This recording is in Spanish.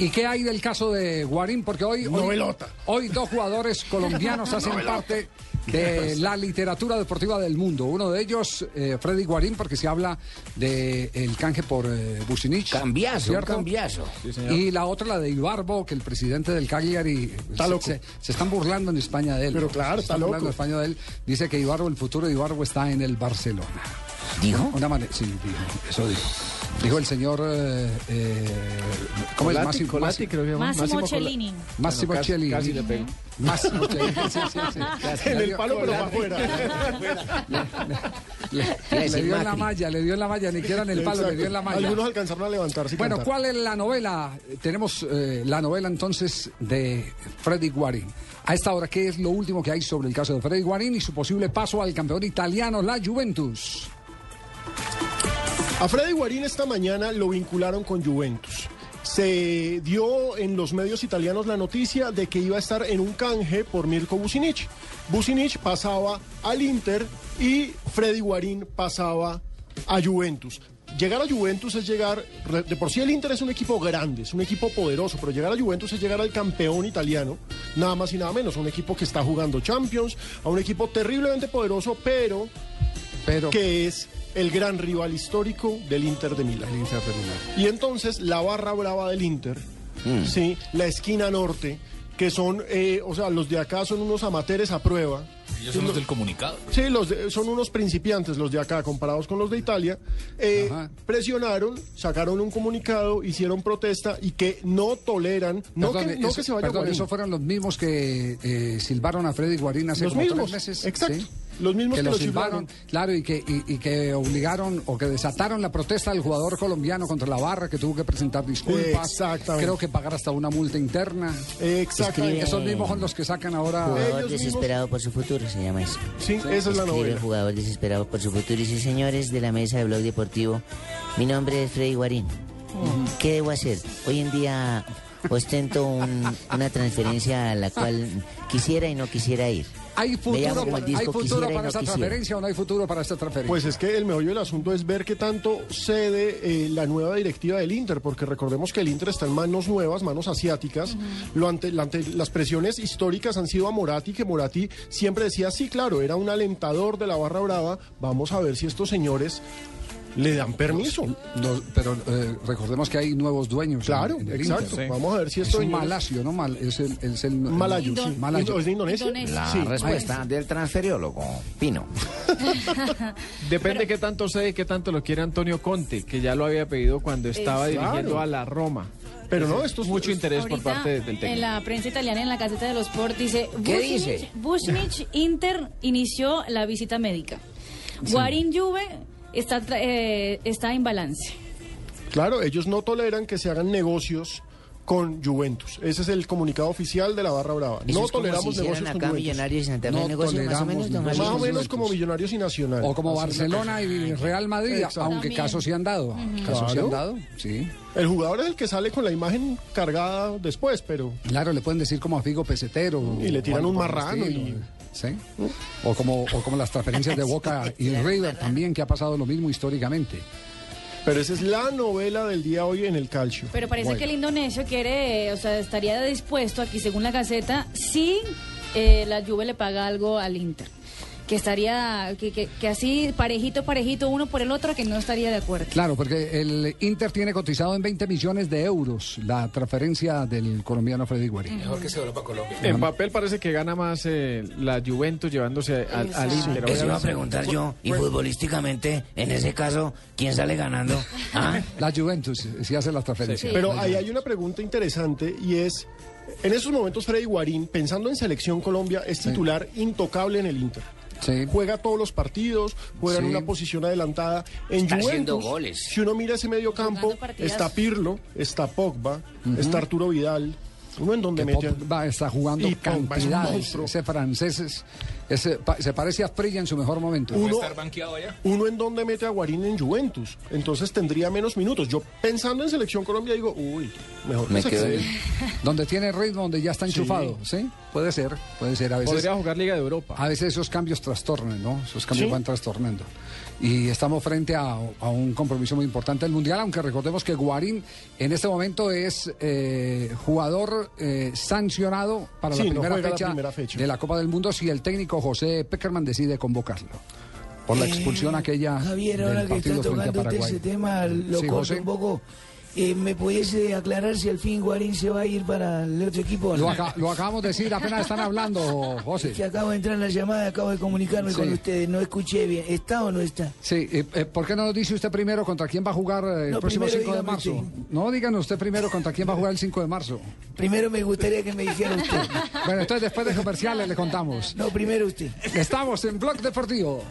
¿Y qué hay del caso de Guarín? Porque hoy, hoy, Novelota. hoy dos jugadores colombianos hacen parte de la literatura deportiva del mundo. Uno de ellos, eh, Freddy Guarín, porque se habla del el canje por eh, Bucinich. Cambiazo, un ¿cierto? cambiazo. Y la otra, la de Ibarbo, que el presidente del Cagliari Está se, loco. se- se están burlando en España de él. Pero ¿no? claro, Se está están burlando loco. en España de él. Dice que Ibarbo, el futuro de Ibarbo está en el Barcelona. ¿Dijo? Una manera, sí, dijo, eso dijo. Dijo el señor, eh, eh, ¿cómo es? Colati, Máximo, Colati, creo que. Máximo Cellini. Máximo Cellini. Casi le pego. Máximo Cellini, sí, sí, sí. En el palo, pero para afuera. Le, dio en la malla, le dio en la malla, ni siquiera en el palo, le dio en la malla. Algunos alcanzaron a levantarse Bueno, cantar. ¿cuál es la novela? Tenemos eh, la novela entonces de Freddy Guarín. A esta hora, ¿qué es lo último que hay sobre el caso de Freddy Guarín y su posible paso al campeón italiano, la Juventus? A Freddy Guarín esta mañana lo vincularon con Juventus. Se dio en los medios italianos la noticia de que iba a estar en un canje por Mirko Bucinich. Bucinich pasaba al Inter y Freddy Guarín pasaba a Juventus. Llegar a Juventus es llegar, de por sí el Inter es un equipo grande, es un equipo poderoso, pero llegar a Juventus es llegar al campeón italiano, nada más y nada menos, un equipo que está jugando Champions, a un equipo terriblemente poderoso, pero Pero que es el gran rival histórico del Inter de Milán. el Inter de Milán. Y entonces la barra brava del Inter, Mm. sí, la esquina norte, que son, eh, o sea, los de acá son unos amateurs a prueba. Ellos son los del comunicado. Sí, los de- son unos principiantes los de acá comparados con los de Italia. Eh, presionaron, sacaron un comunicado, hicieron protesta y que no toleran, no, Perdón, que, no eso- que se vaya perdón, Guarín. esos fueron los mismos que eh, silbaron a Freddy Guarín hace Los como mismos, tres meses. exacto. ¿sí? Los mismos que que lo lo silbaron, silbaron. claro, y que, y, y que obligaron o que desataron la protesta del jugador colombiano contra la barra, que tuvo que presentar disculpas. Exactamente. Creo que pagar hasta una multa interna. Exactamente. Esos mismos son los que sacan ahora. Jugador Ellos mismos- desesperado por su futuro, se llama eso. Sí, esa es la Escribe novela. jugador desesperado por su futuro. Y sí, señores de la mesa de Blog Deportivo, mi nombre es Freddy Guarín. ¿Qué debo hacer? Hoy en día ostento un- una transferencia a la cual quisiera y no quisiera ir. ¿Hay Me futuro, para, disco, ¿hay futuro para no esta quisiera. transferencia o no hay futuro para esta transferencia? Pues es que el meollo del asunto es ver qué tanto cede eh, la nueva directiva del Inter, porque recordemos que el Inter está en manos nuevas, manos asiáticas. Lo ante, la- ante- las presiones históricas han sido a Moratti, que Moratti siempre decía, sí, claro, era un alentador de la barra brava. Vamos a ver si estos señores le dan permiso. No, pero eh, recordemos que hay nuevos dueños. Claro, en- en el exacto. Vamos a ver si Es estos un malasio, ¿no? Mal, es el, es el, Malayo, sí. Malayo. ¿Es de Indonesia? La Sí. respuesta del transferiólogo, Pino. Depende qué tanto sé y qué tanto lo quiere Antonio Conte, que ya lo había pedido cuando estaba dirigiendo a la Roma. Pero no, Ese- estos- mucho interés por parte del técnico. En la prensa italiana, en la Gaceta de los Sport, dice... ¿Qué Vucinic- dice? Vucinic Inter inició la visita médica. Guarín Juve está, eh, está en balance. Claro, ellos no toleran que se hagan negocios con Juventus. Ese es el comunicado oficial de la barra brava. Eso No es como toleramos si negocios con. Millonarios y Santa Fe No negocios más o toleramos menos, don negocios. Más Javier. o menos como Millonarios y Nacional. O como Barcelona y Real Madrid, Exacto. aunque También. casos sí han dado. Casos Claro. han dado, sí. El jugador es el que sale con la imagen cargada después, pero Claro, le pueden decir como a Figo Pesetero. Y le tiran un marrano y- ¿Sí? O como, o como las transferencias de Boca y River también, que ha pasado lo mismo históricamente. Pero esa es la novela del día hoy en el calcio. Pero parece Bueno. que el indonesio quiere, o sea, estaría dispuesto, aquí según la Gaceta, si eh, la Juve le paga algo al Inter. Que estaría, que, que, que así parejito, parejito, uno por el otro, que no estaría de acuerdo. Claro, porque el Inter tiene cotizado en 20 millones de euros la transferencia del colombiano Freddy Guarín. Mejor que se para Colombia. En papel parece que gana más eh, la Juventus llevándose al, al Inter. Eso iba a preguntar yo. Y futbolísticamente, en ese caso, ¿quién sale ganando? ¿Ah? La Juventus, si hace las transferencias. Pero ahí hay una pregunta interesante y es, en esos momentos Freddy Guarín, pensando en Selección Colombia, es titular intocable en el Inter. Sí. Juega todos los partidos, juega en una posición adelantada. En Está Juventus, goles. si uno mira ese medio campo, está Pirlo, está Pogba, está Arturo Vidal. Uno en donde. Pop va, está jugando Y es cantidades. monstruo. Ese francés es, Es, pa- se parece a Prilla en su mejor momento. ¿Va a Uno- estar banqueado allá? Uno en donde mete a Guarín en Juventus, entonces tendría menos minutos. Yo pensando en Selección Colombia digo, uy, mejor que Me quedo quede. Donde tiene ritmo, donde ya está enchufado. Sí, puede ser, puede ser. A veces, Podría jugar Liga de Europa. a veces esos cambios trastornan, ¿no? Esos cambios Sí. van trastornando. Y estamos frente a, a un compromiso muy importante del Mundial, aunque recordemos que Guarín en este momento es eh, jugador eh, sancionado para Sí, la, no primera la fecha primera fecha. de la Copa del Mundo si el técnico José Peckerman decide convocarlo. Por la expulsión aquella Eh, Javier, del ahora que está partido frente a tocando ese tema, lo Sí, corto José. un poco. Eh, ¿Me pudiese aclarar si al fin Guarín se va a ir para el otro equipo? o no? Lo, aca- lo acabamos de decir, apenas están hablando, José. Que acabo de entrar en la llamada, acabo de comunicarme Sí. con ustedes, no escuché bien. ¿Está o no está? Sí, eh, eh, ¿por qué no nos dice usted primero contra quién va a jugar eh, el No, próximo primero 5 de marzo? usted. No, díganos usted primero contra quién va a jugar el 5 de marzo. Primero me gustaría que me dijera usted. Bueno, entonces después de comerciales le contamos. No, primero usted. Estamos en Blog Deportivo.